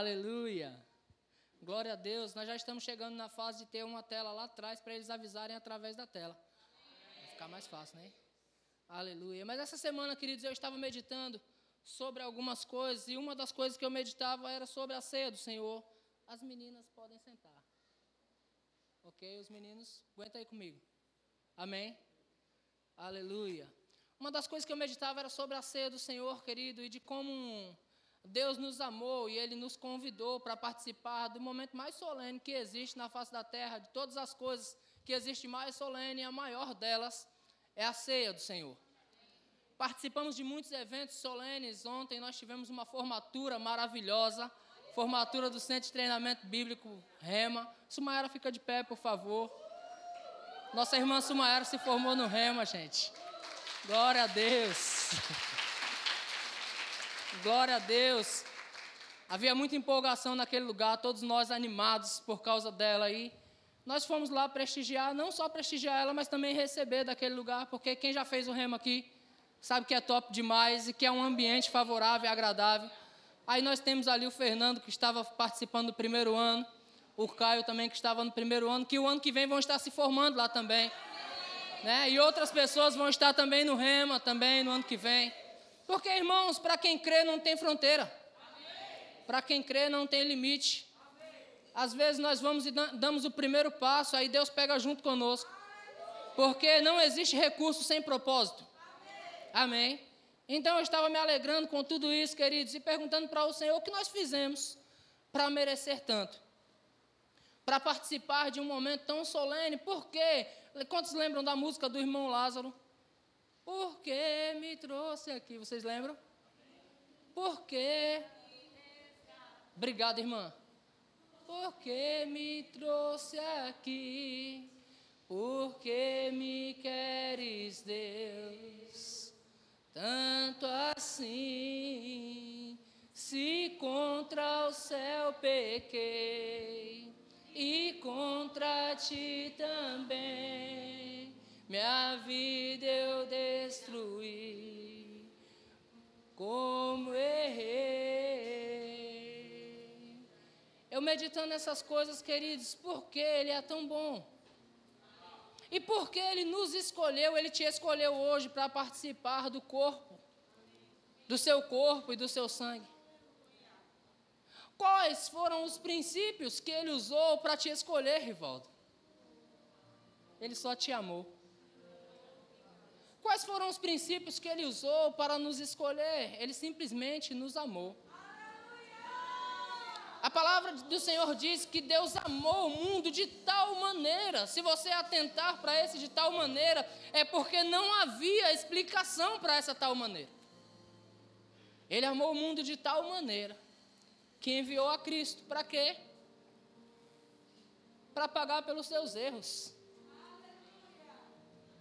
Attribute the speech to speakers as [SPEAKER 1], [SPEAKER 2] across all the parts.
[SPEAKER 1] Aleluia. Glória a Deus. Nós já estamos chegando na fase de ter uma tela lá atrás para eles avisarem através da tela. Vai ficar mais fácil, né? Aleluia. Mas essa semana, queridos, eu estava meditando sobre algumas coisas e uma das coisas que eu meditava era sobre a ceia do Senhor. As meninas podem sentar. Ok? Os meninos, aguenta aí comigo. Amém? Aleluia. Uma das coisas que eu meditava era sobre a ceia do Senhor, querido, e de como Deus nos amou e Ele nos convidou para participar do momento mais solene que existe na face da terra, de todas as coisas que existe mais solene, e a maior delas é a ceia do Senhor. Participamos de muitos eventos solenes. Ontem nós tivemos uma formatura maravilhosa, formatura do Centro de Treinamento Bíblico Rema. Sumaera, fica de pé, por favor. Nossa irmã Sumaera se formou no Rema, gente. Glória a Deus. Glória a Deus. Havia muita empolgação naquele lugar, todos nós animados por causa dela aí. Nós fomos lá prestigiar, não só prestigiar ela, mas também receber daquele lugar, porque quem já fez o remo aqui sabe que é top demais e que é um ambiente favorável e agradável. Aí nós temos ali o Fernando, que estava participando do primeiro ano, o Caio também, que estava no primeiro ano, que o ano que vem vão estar se formando lá também. Né? E outras pessoas vão estar também no Rema, também no ano que vem. Porque, irmãos, para quem crê não tem fronteira. Para quem crê não tem limite. Às vezes nós vamos e damos o primeiro passo, aí Deus pega junto conosco. Porque não existe recurso sem propósito. Amém. Então eu estava me alegrando com tudo isso, queridos, e perguntando para o Senhor o que nós fizemos para merecer tanto. Para participar de um momento tão solene. Por quê? Quantos lembram da música do irmão Lázaro? Porque me trouxe aqui, vocês lembram? Porque. Obrigado, irmã. Porque me trouxe aqui, porque me queres, Deus, tanto assim. Se contra o céu pequei e contra ti também minha vida eu destruí, como errei. Eu meditando nessas coisas, queridos, porque Ele é tão bom. E porque Ele nos escolheu, Ele te escolheu hoje para participar do corpo, do seu corpo e do seu sangue. Quais foram os princípios que Ele usou para te escolher, Rivaldo? Ele só te amou. Quais foram os princípios que ele usou para nos escolher? Ele simplesmente nos amou. A palavra do Senhor diz que Deus amou o mundo de tal maneira. Se você atentar para esse de tal maneira, é porque não havia explicação para essa tal maneira. Ele amou o mundo de tal maneira que enviou a Cristo para quê? Para pagar pelos seus erros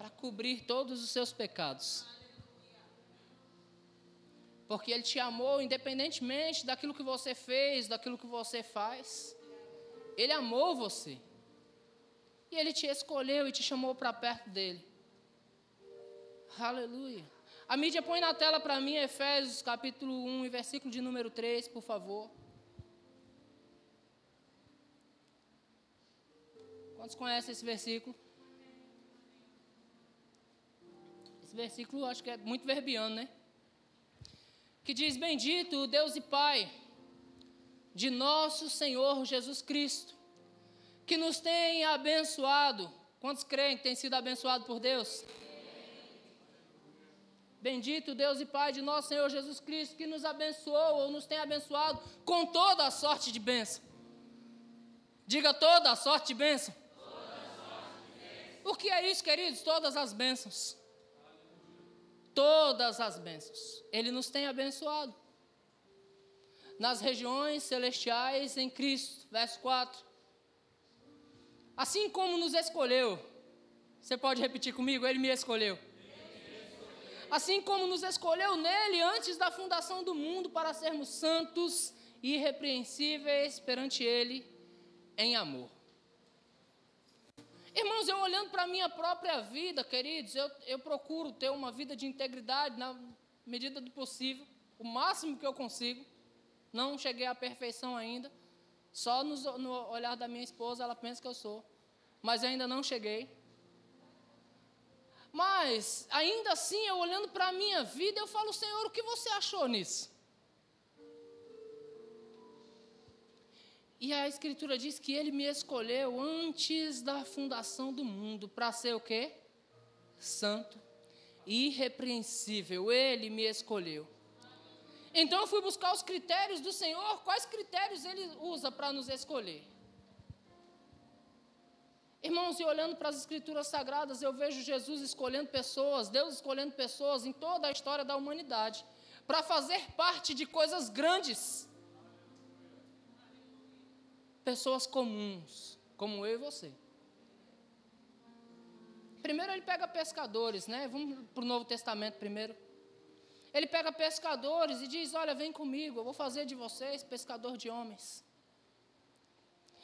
[SPEAKER 1] para cobrir todos os seus pecados. Porque Ele te amou independentemente daquilo que você fez, daquilo que você faz. Ele amou você. E Ele te escolheu e te chamou para perto dele. Aleluia. A mídia põe na tela para mim Efésios capítulo 1 versículo de número 3, por favor. Quantos conhecem esse versículo? Esse versículo acho que é muito verbiano, né? Que diz: Bendito Deus e Pai de nosso Senhor Jesus Cristo, que nos tem abençoado. Quantos creem que tem sido abençoado por Deus? Bendito Deus e Pai de nosso Senhor Jesus Cristo, que nos abençoou ou nos tem abençoado com toda a sorte de bênção. Diga toda a sorte de bênção. Sorte de bênção. O que é isso, queridos? Todas as bênçãos todas as bênçãos. Ele nos tem abençoado. Nas regiões celestiais em Cristo, verso 4. Assim como nos escolheu, você pode repetir comigo? Ele me escolheu. Assim como nos escolheu nele antes da fundação do mundo para sermos santos e irrepreensíveis perante Ele em amor. Irmãos, eu olhando para a minha própria vida, queridos, eu, eu procuro ter uma vida de integridade na medida do possível, o máximo que eu consigo. Não cheguei à perfeição ainda. Só no, no olhar da minha esposa ela pensa que eu sou. Mas ainda não cheguei. Mas, ainda assim, eu olhando para a minha vida, eu falo, Senhor, o que você achou nisso? E a Escritura diz que Ele me escolheu antes da fundação do mundo para ser o quê? Santo, irrepreensível. Ele me escolheu. Então eu fui buscar os critérios do Senhor. Quais critérios Ele usa para nos escolher? Irmãos, e olhando para as Escrituras Sagradas, eu vejo Jesus escolhendo pessoas, Deus escolhendo pessoas em toda a história da humanidade, para fazer parte de coisas grandes. Pessoas comuns, como eu e você. Primeiro ele pega pescadores, né? Vamos para o Novo Testamento primeiro. Ele pega pescadores e diz: Olha, vem comigo, eu vou fazer de vocês pescador de homens.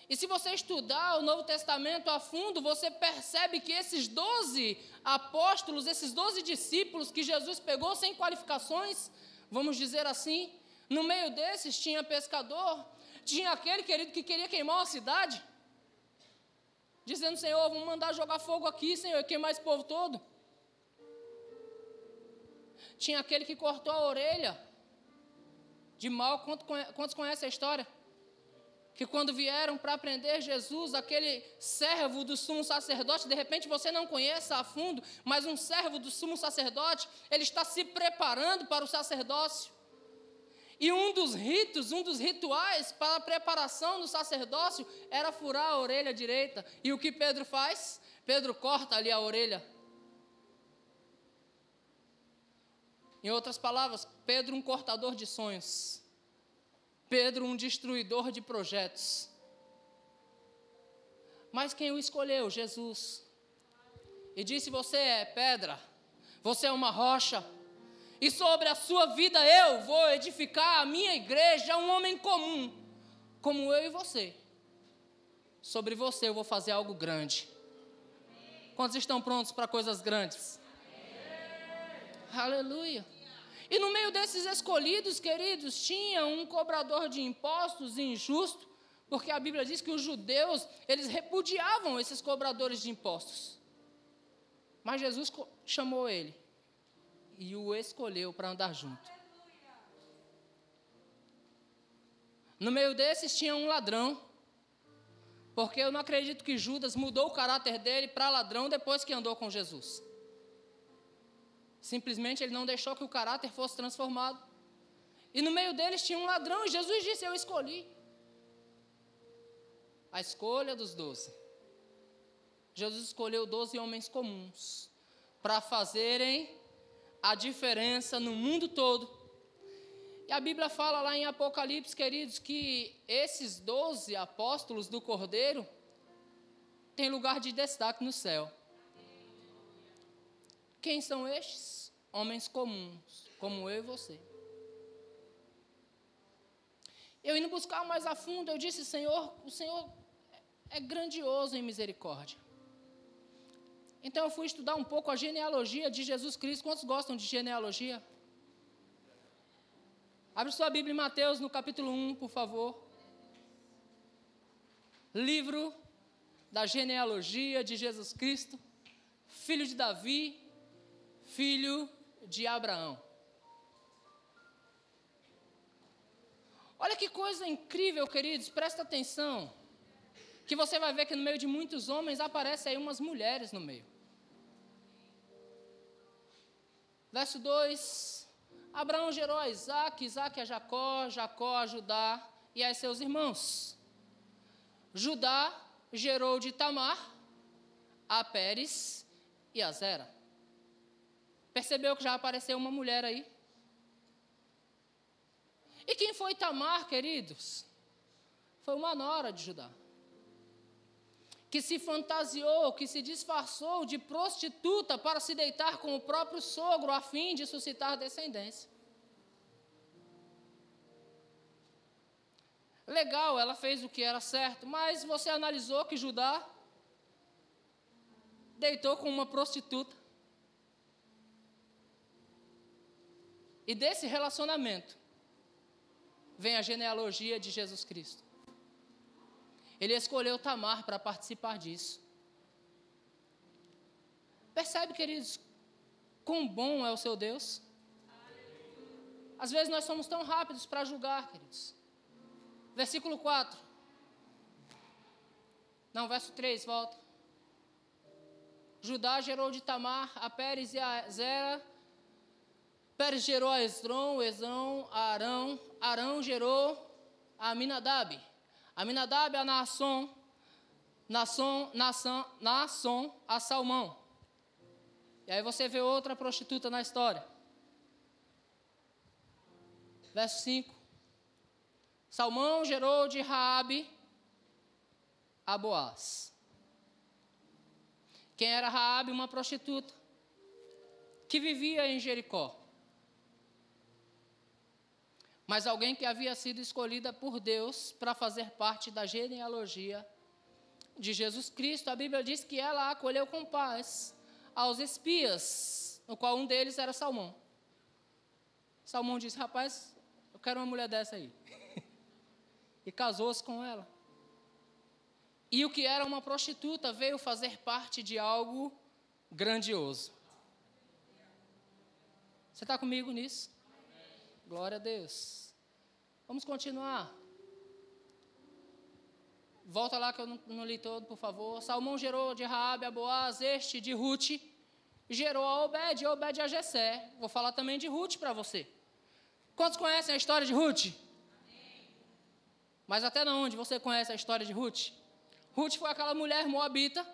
[SPEAKER 1] E se você estudar o Novo Testamento a fundo, você percebe que esses doze apóstolos, esses doze discípulos que Jesus pegou sem qualificações, vamos dizer assim, no meio desses tinha pescador, tinha aquele querido que queria queimar uma cidade, dizendo: Senhor, vamos mandar jogar fogo aqui, Senhor, e queimar esse povo todo. Tinha aquele que cortou a orelha de mal, quantos conhecem a história? que quando vieram para prender Jesus, aquele servo do sumo sacerdote, de repente você não conheça a fundo, mas um servo do sumo sacerdote, ele está se preparando para o sacerdócio. E um dos ritos, um dos rituais para a preparação do sacerdócio era furar a orelha direita. E o que Pedro faz? Pedro corta ali a orelha. Em outras palavras, Pedro, um cortador de sonhos. Pedro, um destruidor de projetos. Mas quem o escolheu? Jesus. E disse: Você é pedra, você é uma rocha, e sobre a sua vida eu vou edificar a minha igreja, um homem comum, como eu e você. Sobre você eu vou fazer algo grande. Quantos estão prontos para coisas grandes? Aleluia. E no meio desses escolhidos, queridos, tinha um cobrador de impostos injusto, porque a Bíblia diz que os judeus, eles repudiavam esses cobradores de impostos. Mas Jesus chamou ele e o escolheu para andar junto. No meio desses tinha um ladrão, porque eu não acredito que Judas mudou o caráter dele para ladrão depois que andou com Jesus. Simplesmente ele não deixou que o caráter fosse transformado. E no meio deles tinha um ladrão, e Jesus disse: Eu escolhi. A escolha dos doze. Jesus escolheu doze homens comuns para fazerem a diferença no mundo todo. E a Bíblia fala lá em Apocalipse, queridos, que esses doze apóstolos do Cordeiro têm lugar de destaque no céu. Quem são estes? Homens comuns, como eu e você. Eu indo buscar mais a fundo, eu disse, Senhor, o Senhor é grandioso em misericórdia. Então eu fui estudar um pouco a genealogia de Jesus Cristo. Quantos gostam de genealogia? Abre sua Bíblia em Mateus, no capítulo 1, por favor. Livro da genealogia de Jesus Cristo, filho de Davi, filho de Abraão. Olha que coisa incrível, queridos, presta atenção. Que você vai ver que no meio de muitos homens aparecem aí umas mulheres no meio. Verso 2: Abraão gerou a Isaac, Isaac a Jacó, Jacó a Judá e a seus irmãos. Judá gerou de Tamar a Pérez e a Zera. Percebeu que já apareceu uma mulher aí? E quem foi Tamar, queridos? Foi uma nora de Judá. Que se fantasiou, que se disfarçou de prostituta para se deitar com o próprio sogro a fim de suscitar descendência. Legal, ela fez o que era certo, mas você analisou que Judá deitou com uma prostituta. E desse relacionamento vem a genealogia de Jesus Cristo. Ele escolheu Tamar para participar disso. Percebe, queridos, quão bom é o seu Deus? Às vezes nós somos tão rápidos para julgar, queridos. Versículo 4. Não, verso 3, volta. Judá gerou de Tamar a Pérez e a Zera. Pérez gerou a Esdron, Esdron a Arão. Arão gerou a Aminadab. Aminadab a Naasson. Naasson, Naasson, Naasson a Salmão. E aí você vê outra prostituta na história. Verso 5. Salmão gerou de Raabe a Boaz. Quem era Raabe? Uma prostituta que vivia em Jericó. Mas alguém que havia sido escolhida por Deus para fazer parte da genealogia de Jesus Cristo. A Bíblia diz que ela acolheu com paz aos espias, no qual um deles era Salmão. Salmão disse: Rapaz, eu quero uma mulher dessa aí. e casou-se com ela. E o que era uma prostituta veio fazer parte de algo grandioso. Você está comigo nisso? Glória a Deus. Vamos continuar. Volta lá que eu não, não li todo, por favor. Salmão gerou de Raabe a Boaz, este de Ruth, gerou a Obed, e Obed a Jessé. Vou falar também de Ruth para você. Quantos conhecem a história de Ruth? Mas até onde você conhece a história de Ruth? Ruth foi aquela mulher moabita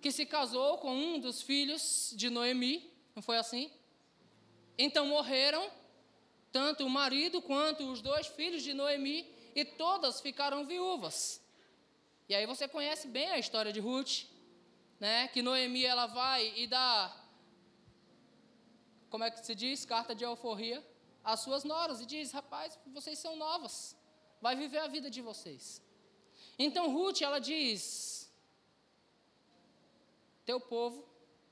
[SPEAKER 1] que se casou com um dos filhos de Noemi, não foi assim? Então morreram tanto o marido quanto os dois filhos de Noemi e todas ficaram viúvas. E aí você conhece bem a história de Ruth, né? Que Noemi ela vai e dá como é que se diz, carta de alforria às suas noras e diz: "Rapaz, vocês são novas. Vai viver a vida de vocês." Então Ruth, ela diz: Teu povo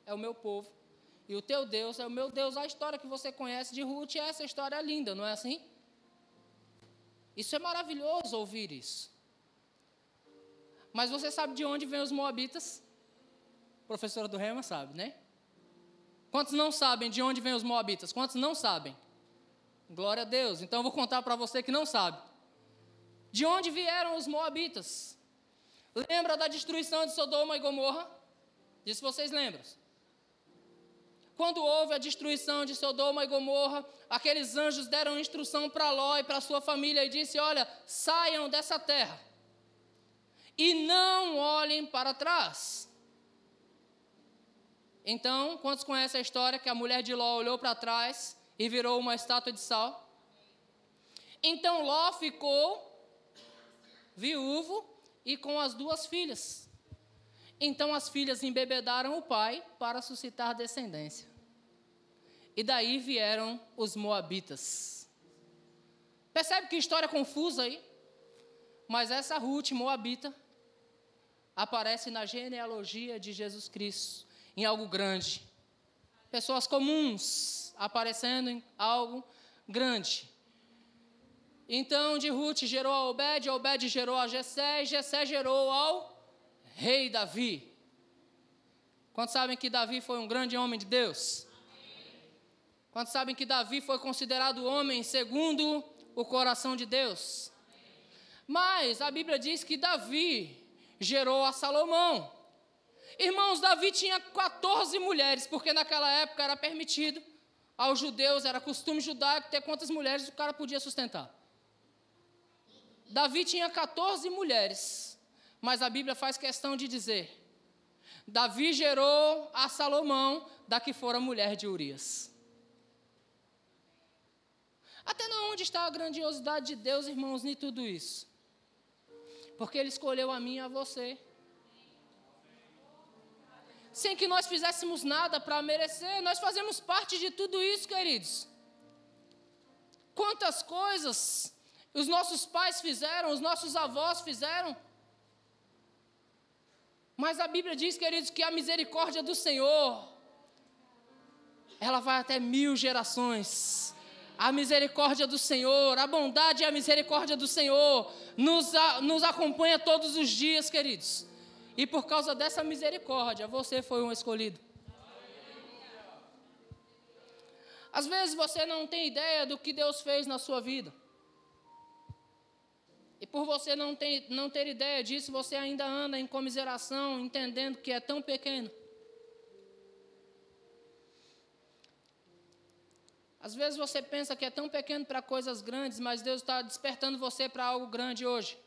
[SPEAKER 1] é o meu povo, e o teu Deus é o meu Deus. A história que você conhece de Ruth é essa história linda, não é assim? Isso é maravilhoso ouvir isso. Mas você sabe de onde vêm os moabitas? Professora do Rema sabe, né? Quantos não sabem de onde vêm os moabitas? Quantos não sabem? Glória a Deus. Então eu vou contar para você que não sabe. De onde vieram os moabitas? Lembra da destruição de Sodoma e Gomorra? Disso vocês lembram? Quando houve a destruição de Sodoma e Gomorra, aqueles anjos deram instrução para Ló e para sua família e disse: "Olha, saiam dessa terra e não olhem para trás." Então, quantos conhecem a história que a mulher de Ló olhou para trás e virou uma estátua de sal? Então Ló ficou viúvo e com as duas filhas. Então as filhas embebedaram o pai para suscitar descendência. E daí vieram os moabitas. Percebe que história confusa aí? Mas essa Ruth moabita aparece na genealogia de Jesus Cristo em algo grande. Pessoas comuns aparecendo em algo grande. Então de Ruth gerou a Obed, Obed gerou a Jessé, e Jessé gerou ao rei Davi. Quantos sabem que Davi foi um grande homem de Deus? Quantos sabem que Davi foi considerado homem segundo o coração de Deus? Mas a Bíblia diz que Davi gerou a Salomão. Irmãos, Davi tinha 14 mulheres, porque naquela época era permitido aos judeus, era costume judaico ter quantas mulheres o cara podia sustentar. Davi tinha 14 mulheres, mas a Bíblia faz questão de dizer: Davi gerou a Salomão, da que fora mulher de Urias. Até onde está a grandiosidade de Deus, irmãos, em tudo isso? Porque Ele escolheu a mim e a você. Sem que nós fizéssemos nada para merecer, nós fazemos parte de tudo isso, queridos. Quantas coisas os nossos pais fizeram, os nossos avós fizeram. Mas a Bíblia diz, queridos, que a misericórdia do Senhor, ela vai até mil gerações. A misericórdia do Senhor, a bondade e a misericórdia do Senhor nos, nos acompanha todos os dias, queridos. E por causa dessa misericórdia, você foi um escolhido. Às vezes você não tem ideia do que Deus fez na sua vida. E por você não ter, não ter ideia disso, você ainda anda em comiseração, entendendo que é tão pequeno. Às vezes você pensa que é tão pequeno para coisas grandes, mas Deus está despertando você para algo grande hoje.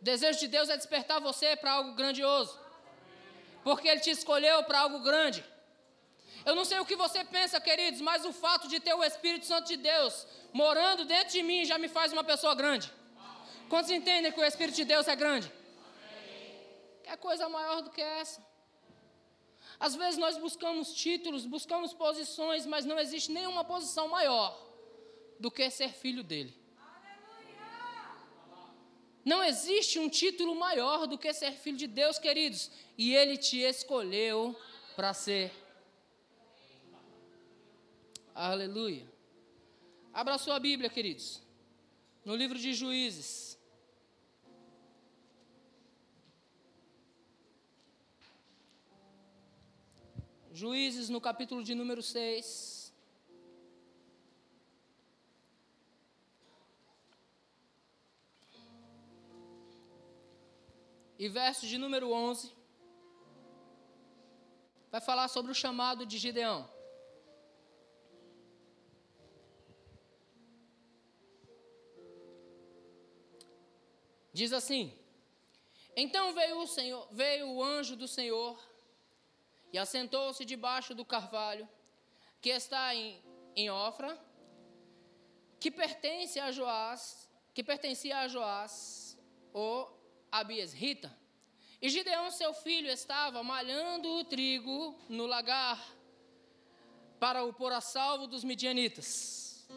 [SPEAKER 1] O desejo de Deus é despertar você para algo grandioso. Porque Ele te escolheu para algo grande. Eu não sei o que você pensa, queridos, mas o fato de ter o Espírito Santo de Deus morando dentro de mim já me faz uma pessoa grande. Quantos entendem que o Espírito de Deus é grande? Que coisa maior do que essa? Às vezes nós buscamos títulos, buscamos posições, mas não existe nenhuma posição maior do que ser filho dele. Não existe um título maior do que ser filho de Deus, queridos, e ele te escolheu para ser. Aleluia. Abra sua Bíblia, queridos, no livro de Juízes. Juízes, no capítulo de número 6. E verso de número 11. Vai falar sobre o chamado de Gideão. Diz assim: Então veio o Senhor, veio o anjo do Senhor e assentou-se debaixo do carvalho que está em, em Ofra, que pertence a Joás, que pertencia a Joás, o Abiesrita. E Gideão, seu filho, estava malhando o trigo no lagar para o pôr a salvo dos midianitas.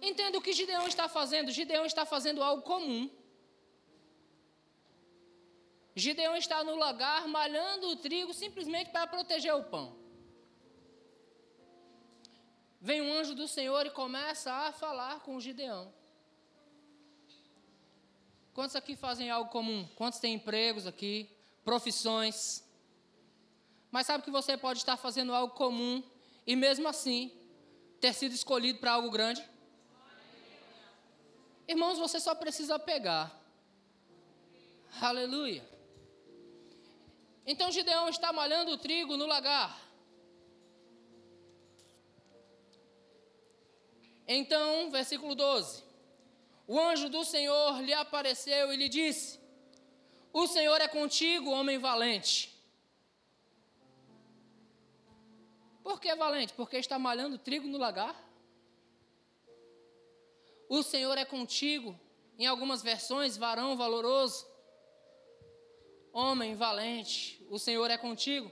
[SPEAKER 1] Entenda o que Gideão está fazendo. Gideão está fazendo algo comum Gideão está no lagar malhando o trigo simplesmente para proteger o pão. Vem um anjo do Senhor e começa a falar com Gideão. Quantos aqui fazem algo comum? Quantos têm empregos aqui? Profissões? Mas sabe que você pode estar fazendo algo comum e mesmo assim ter sido escolhido para algo grande? Irmãos, você só precisa pegar. Aleluia. Então Gideão está malhando o trigo no lagar. Então, versículo 12: O anjo do Senhor lhe apareceu e lhe disse: O Senhor é contigo, homem valente. Por que valente? Porque está malhando trigo no lagar? O Senhor é contigo, em algumas versões, varão valoroso homem valente, o Senhor é contigo.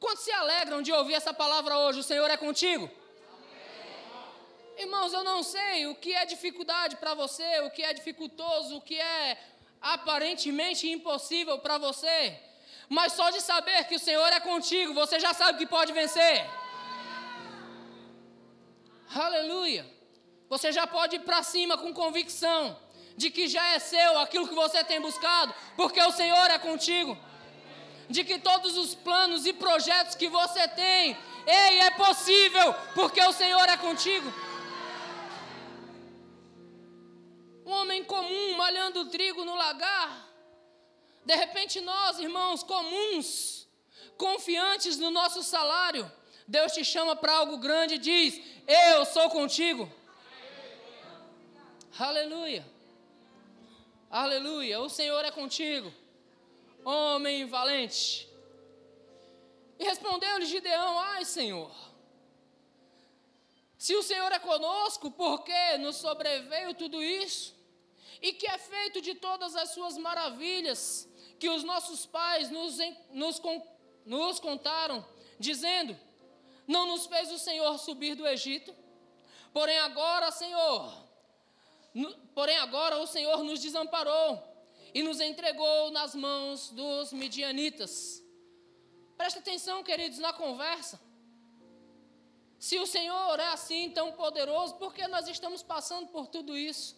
[SPEAKER 1] Quantos se alegram de ouvir essa palavra hoje? O Senhor é contigo? Amém. Irmãos, eu não sei o que é dificuldade para você, o que é dificultoso, o que é aparentemente impossível para você, mas só de saber que o Senhor é contigo, você já sabe que pode vencer. Aleluia. Você já pode ir para cima com convicção de que já é seu aquilo que você tem buscado, porque o Senhor é contigo. De que todos os planos e projetos que você tem, ei, é possível, porque o Senhor é contigo. Um homem comum malhando trigo no lagar. De repente, nós, irmãos comuns, confiantes no nosso salário, Deus te chama para algo grande e diz: Eu sou contigo. Aleluia. Aleluia, o Senhor é contigo, homem valente. E respondeu-lhe Gideão: Ai, Senhor, se o Senhor é conosco, por que nos sobreveio tudo isso? E que é feito de todas as suas maravilhas que os nossos pais nos, nos, nos contaram, dizendo: Não nos fez o Senhor subir do Egito? Porém, agora, Senhor, Porém, agora o Senhor nos desamparou e nos entregou nas mãos dos midianitas. Presta atenção, queridos, na conversa. Se o Senhor é assim tão poderoso, por que nós estamos passando por tudo isso?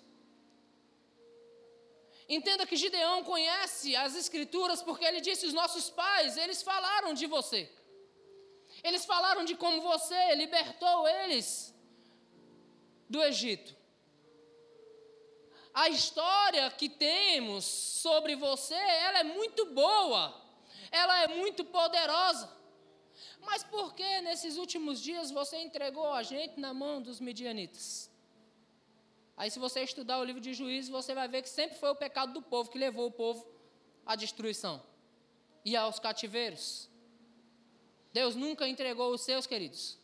[SPEAKER 1] Entenda que Gideão conhece as Escrituras porque ele disse: os nossos pais, eles falaram de você. Eles falaram de como você libertou eles do Egito. A história que temos sobre você, ela é muito boa, ela é muito poderosa. Mas por que nesses últimos dias você entregou a gente na mão dos midianitas? Aí, se você estudar o livro de Juízes, você vai ver que sempre foi o pecado do povo que levou o povo à destruição e aos cativeiros. Deus nunca entregou os seus, queridos.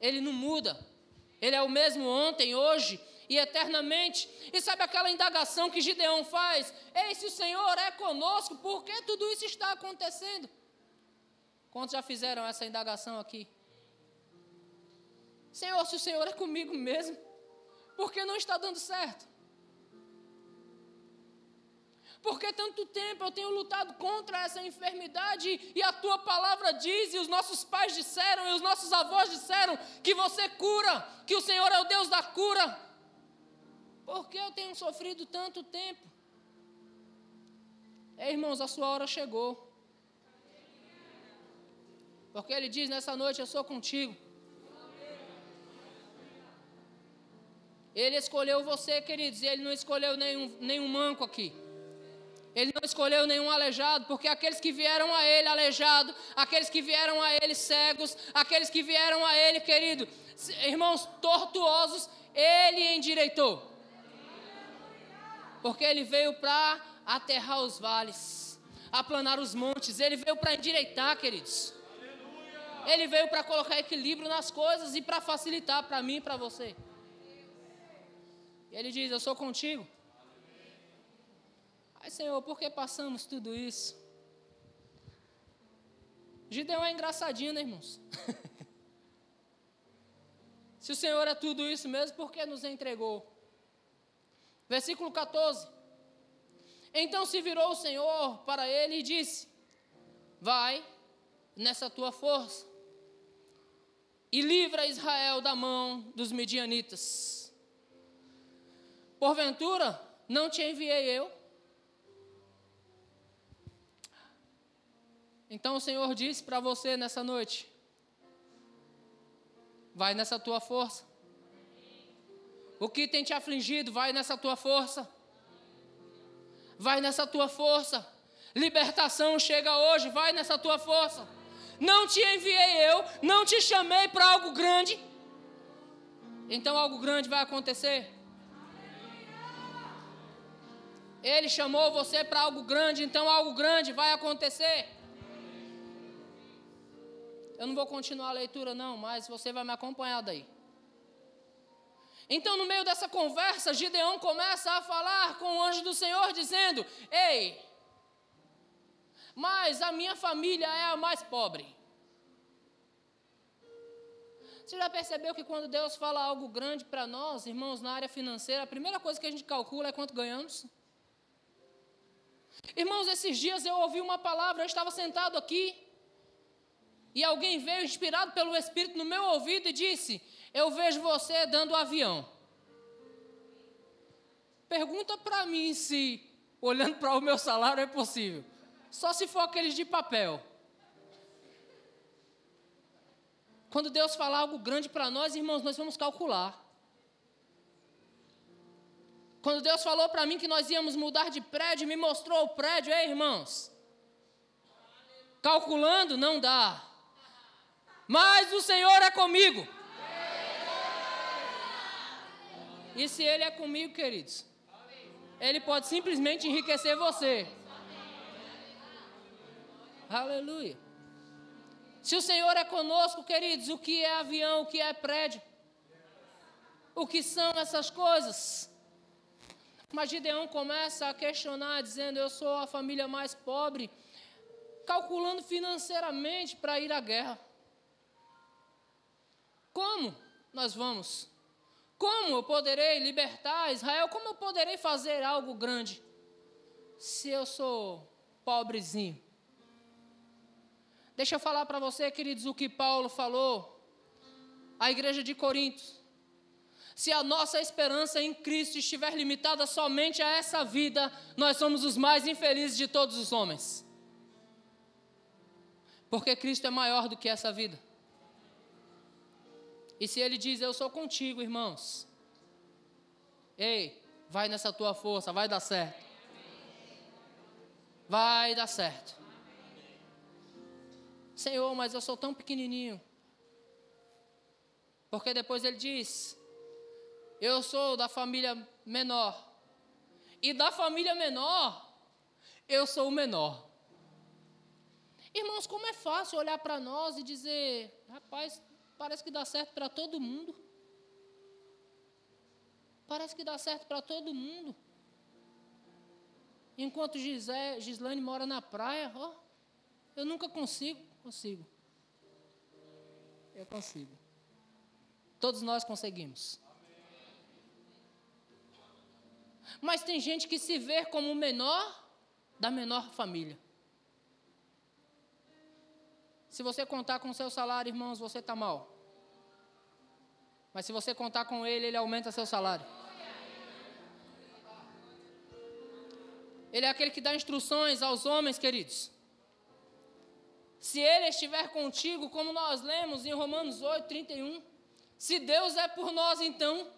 [SPEAKER 1] Ele não muda. Ele é o mesmo ontem, hoje e eternamente. E sabe aquela indagação que Gideão faz? Ei, se o Senhor é conosco, por que tudo isso está acontecendo? Quantos já fizeram essa indagação aqui? Senhor, se o Senhor é comigo mesmo, porque não está dando certo? Porque tanto tempo eu tenho lutado contra essa enfermidade e a tua palavra diz, e os nossos pais disseram, e os nossos avós disseram, que você cura, que o Senhor é o Deus da cura. Por que eu tenho sofrido tanto tempo? É, irmãos, a sua hora chegou. Porque ele diz nessa noite: Eu sou contigo. Ele escolheu você, queridos, e ele não escolheu nenhum, nenhum manco aqui. Ele não escolheu nenhum aleijado, porque aqueles que vieram a ele aleijado, aqueles que vieram a ele cegos, aqueles que vieram a ele, querido, irmãos tortuosos, ele endireitou. Porque ele veio para aterrar os vales, aplanar os montes, ele veio para endireitar, queridos. Ele veio para colocar equilíbrio nas coisas e para facilitar para mim e para você. E ele diz: Eu sou contigo. Ai, Senhor, por que passamos tudo isso? Gideão é engraçadinho, né, irmãos? Se o Senhor é tudo isso mesmo, por que nos entregou? Versículo 14. Então se virou o Senhor para ele e disse: Vai nessa tua força e livra Israel da mão dos medianitas. Porventura, não te enviei eu? Então o Senhor disse para você nessa noite: vai nessa tua força. O que tem te afligido, vai nessa tua força. Vai nessa tua força. Libertação chega hoje, vai nessa tua força. Não te enviei eu, não te chamei para algo grande. Então algo grande vai acontecer. Ele chamou você para algo grande, então algo grande vai acontecer. Eu não vou continuar a leitura, não, mas você vai me acompanhar daí. Então, no meio dessa conversa, Gideão começa a falar com o anjo do Senhor, dizendo: Ei, mas a minha família é a mais pobre. Você já percebeu que quando Deus fala algo grande para nós, irmãos, na área financeira, a primeira coisa que a gente calcula é quanto ganhamos? Irmãos, esses dias eu ouvi uma palavra, eu estava sentado aqui, e alguém veio inspirado pelo Espírito no meu ouvido e disse: Eu vejo você dando avião. Pergunta para mim se, olhando para o meu salário, é possível. Só se for aqueles de papel. Quando Deus falar algo grande para nós, irmãos, nós vamos calcular. Quando Deus falou para mim que nós íamos mudar de prédio, me mostrou o prédio, ei, irmãos. Calculando não dá. Mas o Senhor é comigo. E se Ele é comigo, queridos, Ele pode simplesmente enriquecer você. Aleluia. Se o Senhor é conosco, queridos, o que é avião, o que é prédio? O que são essas coisas? Mas Gideão começa a questionar, dizendo: Eu sou a família mais pobre, calculando financeiramente para ir à guerra. Como nós vamos? Como eu poderei libertar Israel? Como eu poderei fazer algo grande se eu sou pobrezinho? Deixa eu falar para você, queridos, o que Paulo falou a igreja de Corinto. Se a nossa esperança em Cristo estiver limitada somente a essa vida, nós somos os mais infelizes de todos os homens. Porque Cristo é maior do que essa vida. E se Ele diz, Eu sou contigo, irmãos. Ei, vai nessa tua força, vai dar certo. Vai dar certo. Senhor, mas eu sou tão pequenininho. Porque depois ele diz: Eu sou da família menor. E da família menor, eu sou o menor. Irmãos, como é fácil olhar para nós e dizer: Rapaz, parece que dá certo para todo mundo. Parece que dá certo para todo mundo. Enquanto Gisé, Gislane mora na praia, ó, eu nunca consigo. Consigo. Eu consigo. Todos nós conseguimos. Mas tem gente que se vê como o menor da menor família. Se você contar com o seu salário, irmãos, você está mal. Mas se você contar com ele, ele aumenta seu salário. Ele é aquele que dá instruções aos homens, queridos. Se ele estiver contigo, como nós lemos em Romanos 8, 31. Se Deus é por nós, então,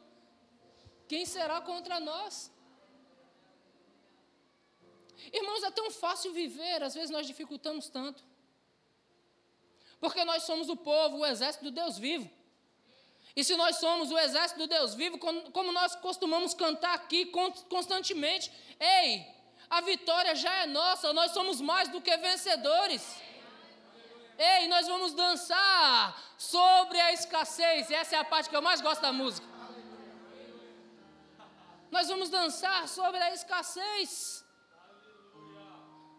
[SPEAKER 1] quem será contra nós? Irmãos, é tão fácil viver, às vezes nós dificultamos tanto. Porque nós somos o povo, o exército do Deus vivo. E se nós somos o exército do Deus vivo, como nós costumamos cantar aqui constantemente, ei, a vitória já é nossa, nós somos mais do que vencedores. Ei, nós vamos dançar sobre a escassez. E essa é a parte que eu mais gosto da música. Nós vamos dançar sobre a escassez.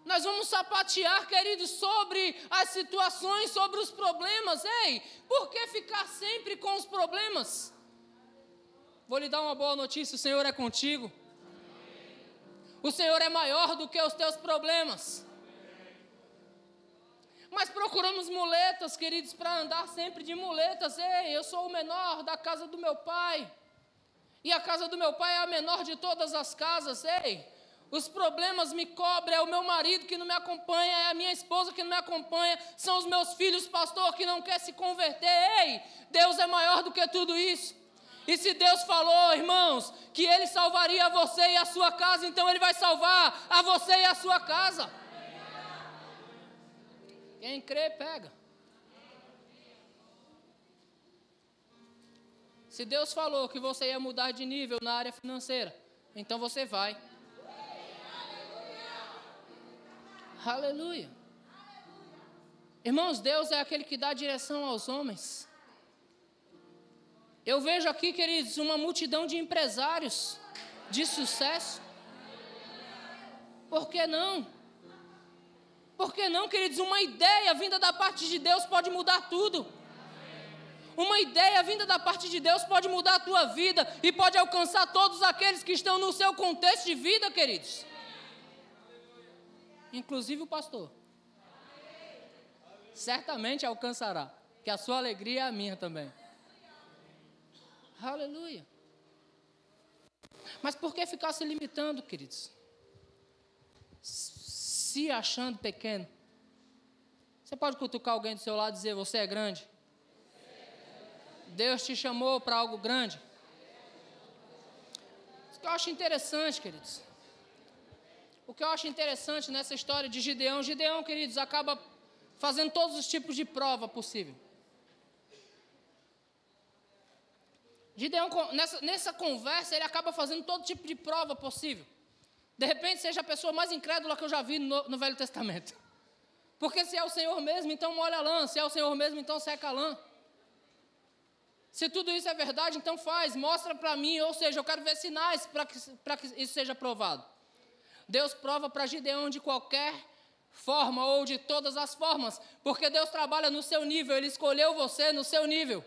[SPEAKER 1] Nós vamos sapatear, queridos, sobre as situações, sobre os problemas. Ei, por que ficar sempre com os problemas? Vou lhe dar uma boa notícia: o Senhor é contigo. O Senhor é maior do que os teus problemas. Mas procuramos muletas, queridos, para andar sempre de muletas. Ei, eu sou o menor da casa do meu pai. E a casa do meu pai é a menor de todas as casas. Ei, os problemas me cobrem, é o meu marido que não me acompanha, é a minha esposa que não me acompanha, são os meus filhos, pastor, que não quer se converter. Ei, Deus é maior do que tudo isso. E se Deus falou, irmãos, que Ele salvaria você e a sua casa, então Ele vai salvar a você e a sua casa. Quem crê, pega. Se Deus falou que você ia mudar de nível na área financeira, então você vai. Aleluia. Irmãos, Deus é aquele que dá direção aos homens. Eu vejo aqui, queridos, uma multidão de empresários de sucesso. Por que não? Por que não, queridos? Uma ideia vinda da parte de Deus pode mudar tudo. Uma ideia vinda da parte de Deus pode mudar a tua vida e pode alcançar todos aqueles que estão no seu contexto de vida, queridos. Inclusive o pastor. Certamente alcançará, que a sua alegria é a minha também. Aleluia. Mas por que ficar se limitando, queridos? se achando pequeno. Você pode cutucar alguém do seu lado e dizer: Você é grande. Deus te chamou para algo grande. O que eu acho interessante, queridos. O que eu acho interessante nessa história de Gideão, Gideão, queridos, acaba fazendo todos os tipos de prova possível. Gideão, nessa, nessa conversa, ele acaba fazendo todo tipo de prova possível. De repente seja a pessoa mais incrédula que eu já vi no, no Velho Testamento. Porque se é o Senhor mesmo, então molha a lã. Se é o Senhor mesmo, então seca a lã. Se tudo isso é verdade, então faz, mostra para mim, ou seja, eu quero ver sinais para que, que isso seja provado. Deus prova para Gideão de qualquer forma ou de todas as formas, porque Deus trabalha no seu nível, Ele escolheu você no seu nível.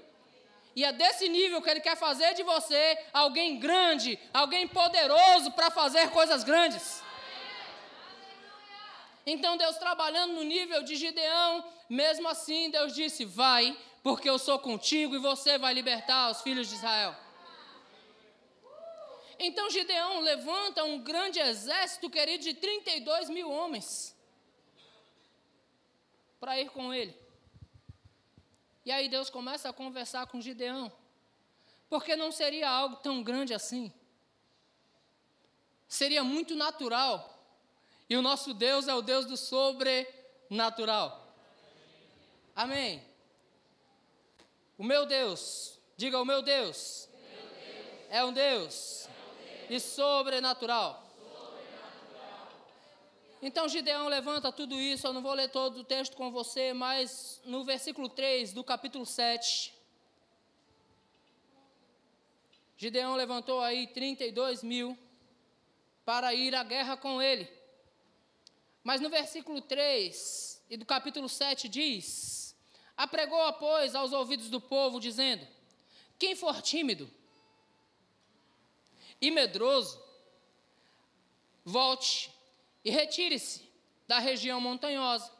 [SPEAKER 1] E é desse nível que Ele quer fazer de você alguém grande, alguém poderoso para fazer coisas grandes. Então Deus trabalhando no nível de Gideão, mesmo assim Deus disse: Vai, porque eu sou contigo e você vai libertar os filhos de Israel. Então Gideão levanta um grande exército, querido, de 32 mil homens para ir com ele. E aí Deus começa a conversar com Gideão, porque não seria algo tão grande assim. Seria muito natural. E o nosso Deus é o Deus do sobrenatural. Amém. O meu Deus, diga o meu Deus, é um Deus e sobrenatural. Então Gideão levanta tudo isso, eu não vou ler todo o texto com você, mas no versículo 3 do capítulo 7, Gideão levantou aí 32 mil para ir à guerra com ele. Mas no versículo 3 e do capítulo 7 diz: Apregou, pois, aos ouvidos do povo, dizendo: Quem for tímido, e medroso, volte e retire-se da região montanhosa.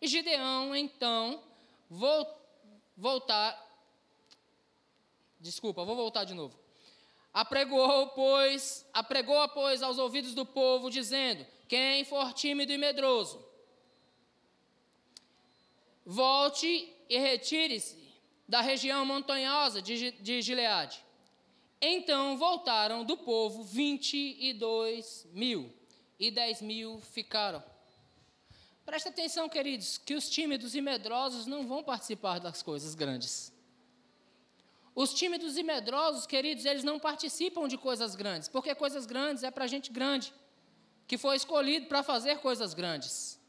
[SPEAKER 1] E Gideão, então, vou voltar. Desculpa, vou voltar de novo. Apregou, pois, apregou, pois, aos ouvidos do povo, dizendo: Quem for tímido e medroso, volte e retire-se da região montanhosa de, de Gileade. Então voltaram do povo vinte e dois mil, e dez mil ficaram. Presta atenção, queridos, que os tímidos e medrosos não vão participar das coisas grandes. Os tímidos e medrosos, queridos, eles não participam de coisas grandes, porque coisas grandes é para gente grande, que foi escolhido para fazer coisas grandes.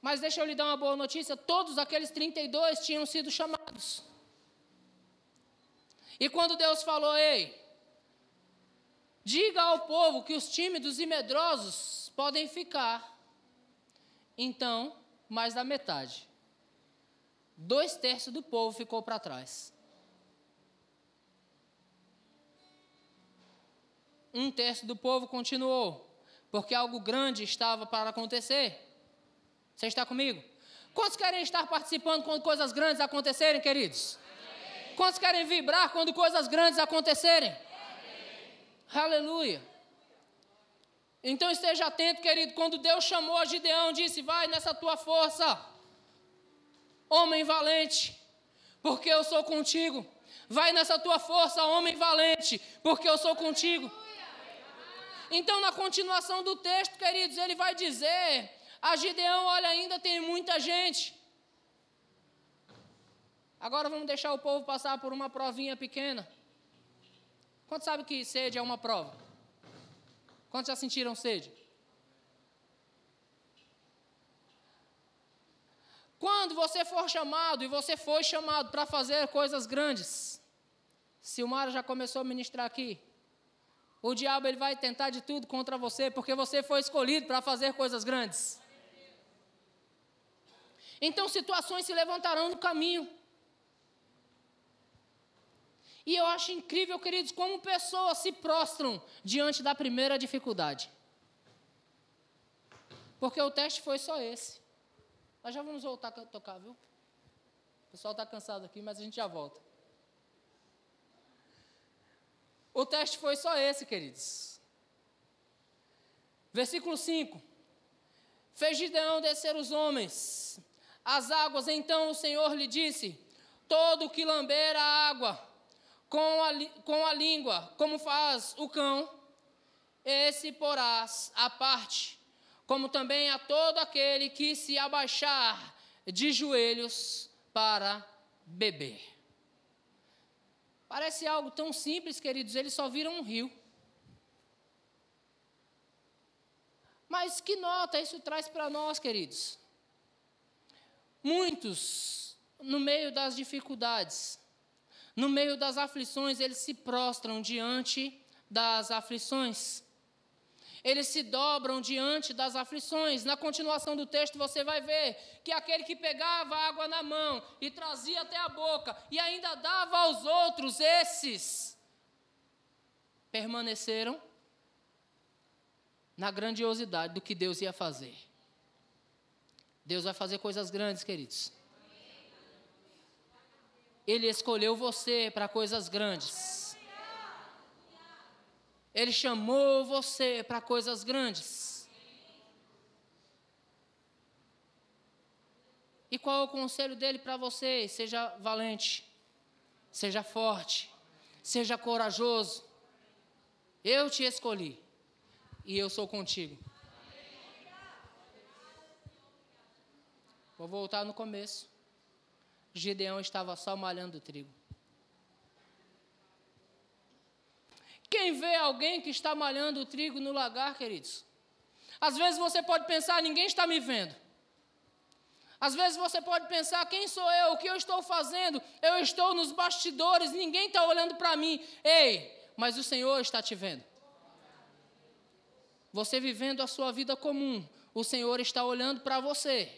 [SPEAKER 1] Mas deixa eu lhe dar uma boa notícia: todos aqueles 32 tinham sido chamados. E quando Deus falou, ei, diga ao povo que os tímidos e medrosos podem ficar, então, mais da metade, dois terços do povo ficou para trás. Um terço do povo continuou, porque algo grande estava para acontecer. Você está comigo? Quantos querem estar participando quando coisas grandes acontecerem, queridos? Quantos querem vibrar quando coisas grandes acontecerem? Amém. Aleluia. Então esteja atento, querido. Quando Deus chamou a Gideão, disse: Vai nessa tua força, homem valente, porque eu sou contigo. Vai nessa tua força, homem valente, porque eu sou contigo. Então, na continuação do texto, queridos, ele vai dizer: A Gideão, olha, ainda tem muita gente. Agora vamos deixar o povo passar por uma provinha pequena. Quantos sabem que sede é uma prova? Quantos já sentiram sede? Quando você for chamado, e você foi chamado para fazer coisas grandes, Silmara já começou a ministrar aqui. O diabo ele vai tentar de tudo contra você, porque você foi escolhido para fazer coisas grandes. Então situações se levantarão no caminho. E eu acho incrível, queridos, como pessoas se prostram diante da primeira dificuldade. Porque o teste foi só esse. Nós já vamos voltar a tocar, viu? O pessoal está cansado aqui, mas a gente já volta. O teste foi só esse, queridos. Versículo 5. Fez Gideão descer os homens. As águas, então o Senhor lhe disse: Todo que lamber a água com a, com a língua, como faz o cão, esse porás à parte, como também a todo aquele que se abaixar de joelhos para beber. Parece algo tão simples, queridos, eles só viram um rio. Mas que nota isso traz para nós, queridos? Muitos, no meio das dificuldades, no meio das aflições, eles se prostram diante das aflições. Eles se dobram diante das aflições. Na continuação do texto, você vai ver que aquele que pegava água na mão e trazia até a boca e ainda dava aos outros, esses permaneceram na grandiosidade do que Deus ia fazer. Deus vai fazer coisas grandes, queridos. Ele escolheu você para coisas grandes. Ele chamou você para coisas grandes. E qual é o conselho dele para você? Seja valente, seja forte, seja corajoso. Eu te escolhi e eu sou contigo. Vou voltar no começo. Gideão estava só malhando trigo. Quem vê alguém que está malhando trigo no lagar, queridos? Às vezes você pode pensar, ninguém está me vendo. Às vezes você pode pensar, quem sou eu? O que eu estou fazendo? Eu estou nos bastidores, ninguém está olhando para mim. Ei, mas o Senhor está te vendo. Você vivendo a sua vida comum, o Senhor está olhando para você.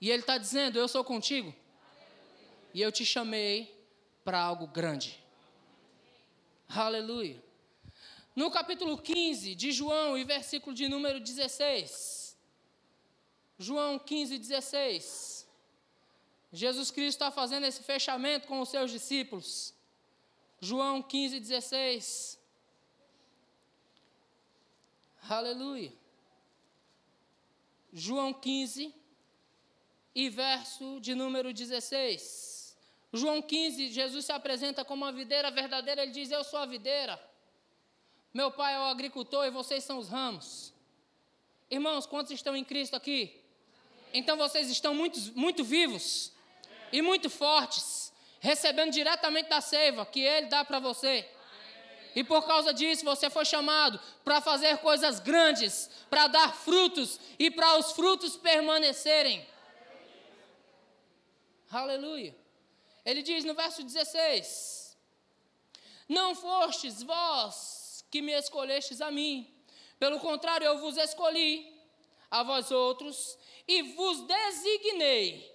[SPEAKER 1] E Ele está dizendo: Eu sou contigo. E eu te chamei para algo grande. Aleluia. No capítulo 15 de João, e versículo de número 16. João 15, 16. Jesus Cristo está fazendo esse fechamento com os seus discípulos. João 15, 16. Aleluia. João 15, e verso de número 16. João 15, Jesus se apresenta como uma videira verdadeira, ele diz: Eu sou a videira, meu pai é o agricultor e vocês são os ramos. Irmãos, quantos estão em Cristo aqui? Então vocês estão muito, muito vivos e muito fortes, recebendo diretamente da seiva que Ele dá para você. E por causa disso você foi chamado para fazer coisas grandes, para dar frutos e para os frutos permanecerem. Aleluia. Ele diz no verso 16: Não fostes vós que me escolhestes a mim, pelo contrário, eu vos escolhi a vós outros e vos designei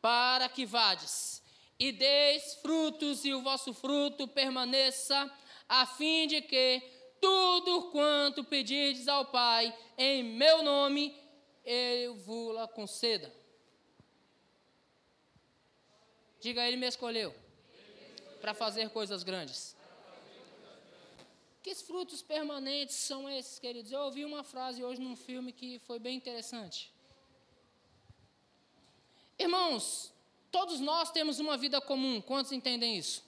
[SPEAKER 1] para que vades e deis frutos e o vosso fruto permaneça, a fim de que tudo quanto pedirdes ao Pai em meu nome, eu vos conceda. Diga, Ele me escolheu para fazer coisas grandes. Que frutos permanentes são esses, queridos? Eu ouvi uma frase hoje num filme que foi bem interessante. Irmãos, todos nós temos uma vida comum, quantos entendem isso?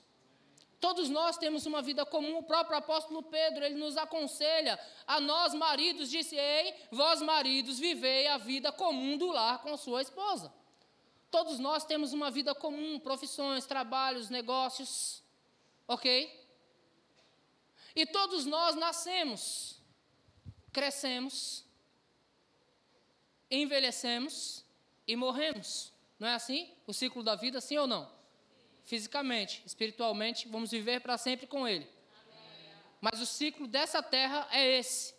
[SPEAKER 1] Todos nós temos uma vida comum. O próprio apóstolo Pedro, ele nos aconselha a nós maridos, disse: "Ei, vós maridos, vivei a vida comum do lar com sua esposa". Todos nós temos uma vida comum, profissões, trabalhos, negócios, ok? E todos nós nascemos, crescemos, envelhecemos e morremos. Não é assim? O ciclo da vida, sim ou não? Fisicamente, espiritualmente, vamos viver para sempre com Ele. Mas o ciclo dessa terra é esse.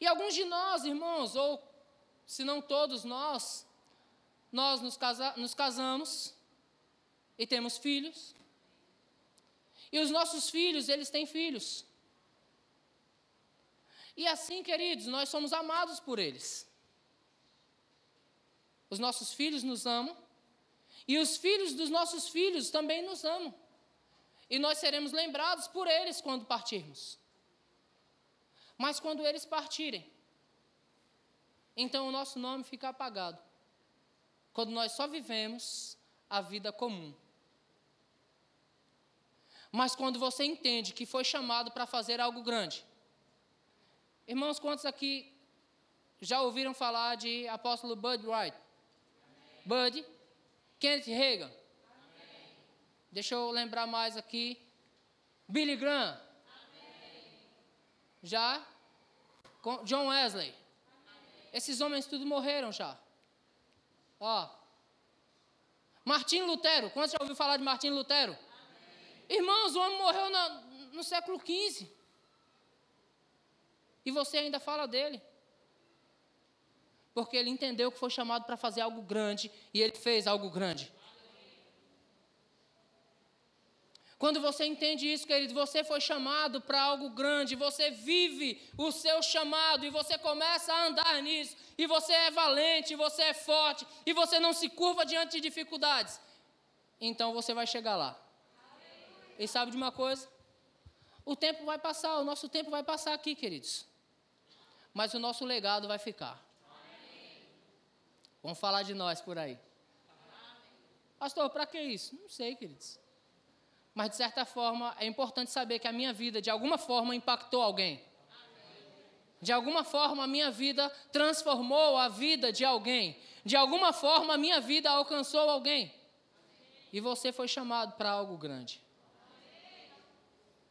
[SPEAKER 1] E alguns de nós, irmãos, ou se não todos nós, nós nos, casa, nos casamos e temos filhos. E os nossos filhos, eles têm filhos. E assim, queridos, nós somos amados por eles. Os nossos filhos nos amam. E os filhos dos nossos filhos também nos amam. E nós seremos lembrados por eles quando partirmos. Mas quando eles partirem, então o nosso nome fica apagado quando nós só vivemos a vida comum. Mas quando você entende que foi chamado para fazer algo grande. Irmãos, quantos aqui já ouviram falar de apóstolo Bud Wright? Amém. Bud, Kenneth Reagan. Deixa eu lembrar mais aqui. Billy Graham. Amém. Já? John Wesley. Esses homens tudo morreram já. Ó. Martim Lutero, quantos já ouviu falar de Martim Lutero? Amém. Irmãos, o homem morreu na, no século XV. E você ainda fala dele. Porque ele entendeu que foi chamado para fazer algo grande e ele fez algo grande. Quando você entende isso, querido, você foi chamado para algo grande, você vive o seu chamado e você começa a andar nisso, e você é valente, você é forte, e você não se curva diante de dificuldades. Então você vai chegar lá. E sabe de uma coisa? O tempo vai passar, o nosso tempo vai passar aqui, queridos. Mas o nosso legado vai ficar. Vamos falar de nós por aí. Pastor, para que isso? Não sei, queridos. Mas, de certa forma, é importante saber que a minha vida, de alguma forma, impactou alguém. De alguma forma, a minha vida transformou a vida de alguém. De alguma forma, a minha vida alcançou alguém. E você foi chamado para algo grande.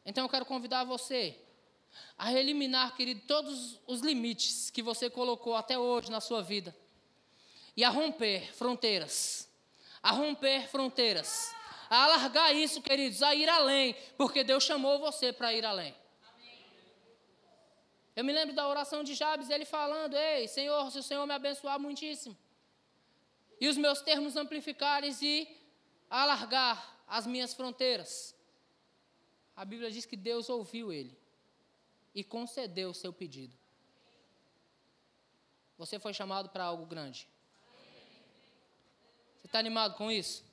[SPEAKER 1] Então, eu quero convidar você a eliminar, querido, todos os limites que você colocou até hoje na sua vida. E a romper fronteiras. A romper fronteiras a alargar isso, queridos, a ir além, porque Deus chamou você para ir além. Eu me lembro da oração de Jabes, ele falando: Ei, Senhor, se o Senhor me abençoar muitíssimo, e os meus termos amplificares e alargar as minhas fronteiras. A Bíblia diz que Deus ouviu ele e concedeu o seu pedido. Você foi chamado para algo grande. Você está animado com isso?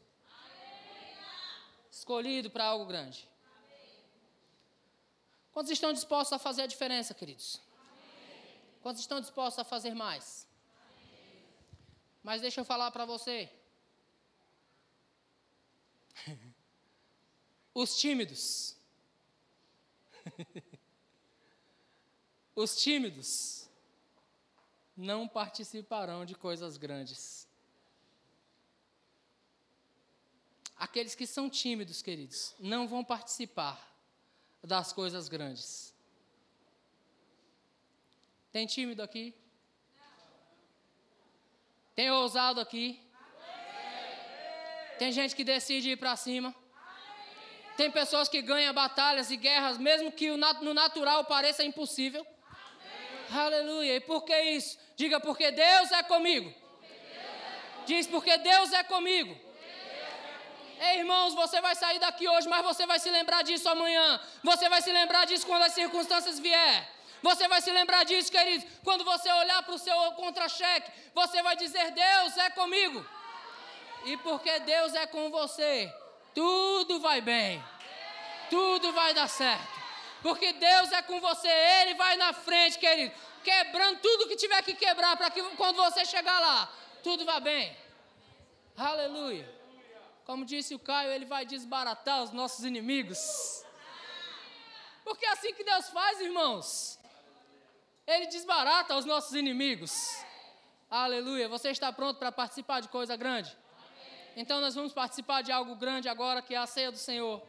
[SPEAKER 1] Escolhido para algo grande. Quantos estão dispostos a fazer a diferença, queridos? Quantos estão dispostos a fazer mais? Mas deixa eu falar para você. Os tímidos. Os tímidos não participarão de coisas grandes. Aqueles que são tímidos, queridos, não vão participar das coisas grandes. Tem tímido aqui? Tem ousado aqui? Tem gente que decide ir para cima? Tem pessoas que ganham batalhas e guerras, mesmo que no natural pareça impossível? Aleluia. E por que isso? Diga, porque Deus é comigo. Diz, porque Deus é comigo. Ei, irmãos, você vai sair daqui hoje, mas você vai se lembrar disso amanhã. Você vai se lembrar disso quando as circunstâncias vier. Você vai se lembrar disso, querido, quando você olhar para o seu contra-cheque, você vai dizer: Deus é comigo. E porque Deus é com você, tudo vai bem. Tudo vai dar certo. Porque Deus é com você, Ele vai na frente, querido, quebrando tudo que tiver que quebrar para que quando você chegar lá, tudo vá bem. Aleluia. Como disse o Caio, ele vai desbaratar os nossos inimigos. Porque é assim que Deus faz, irmãos. Ele desbarata os nossos inimigos. Aleluia. Você está pronto para participar de coisa grande? Então nós vamos participar de algo grande agora, que é a ceia do Senhor.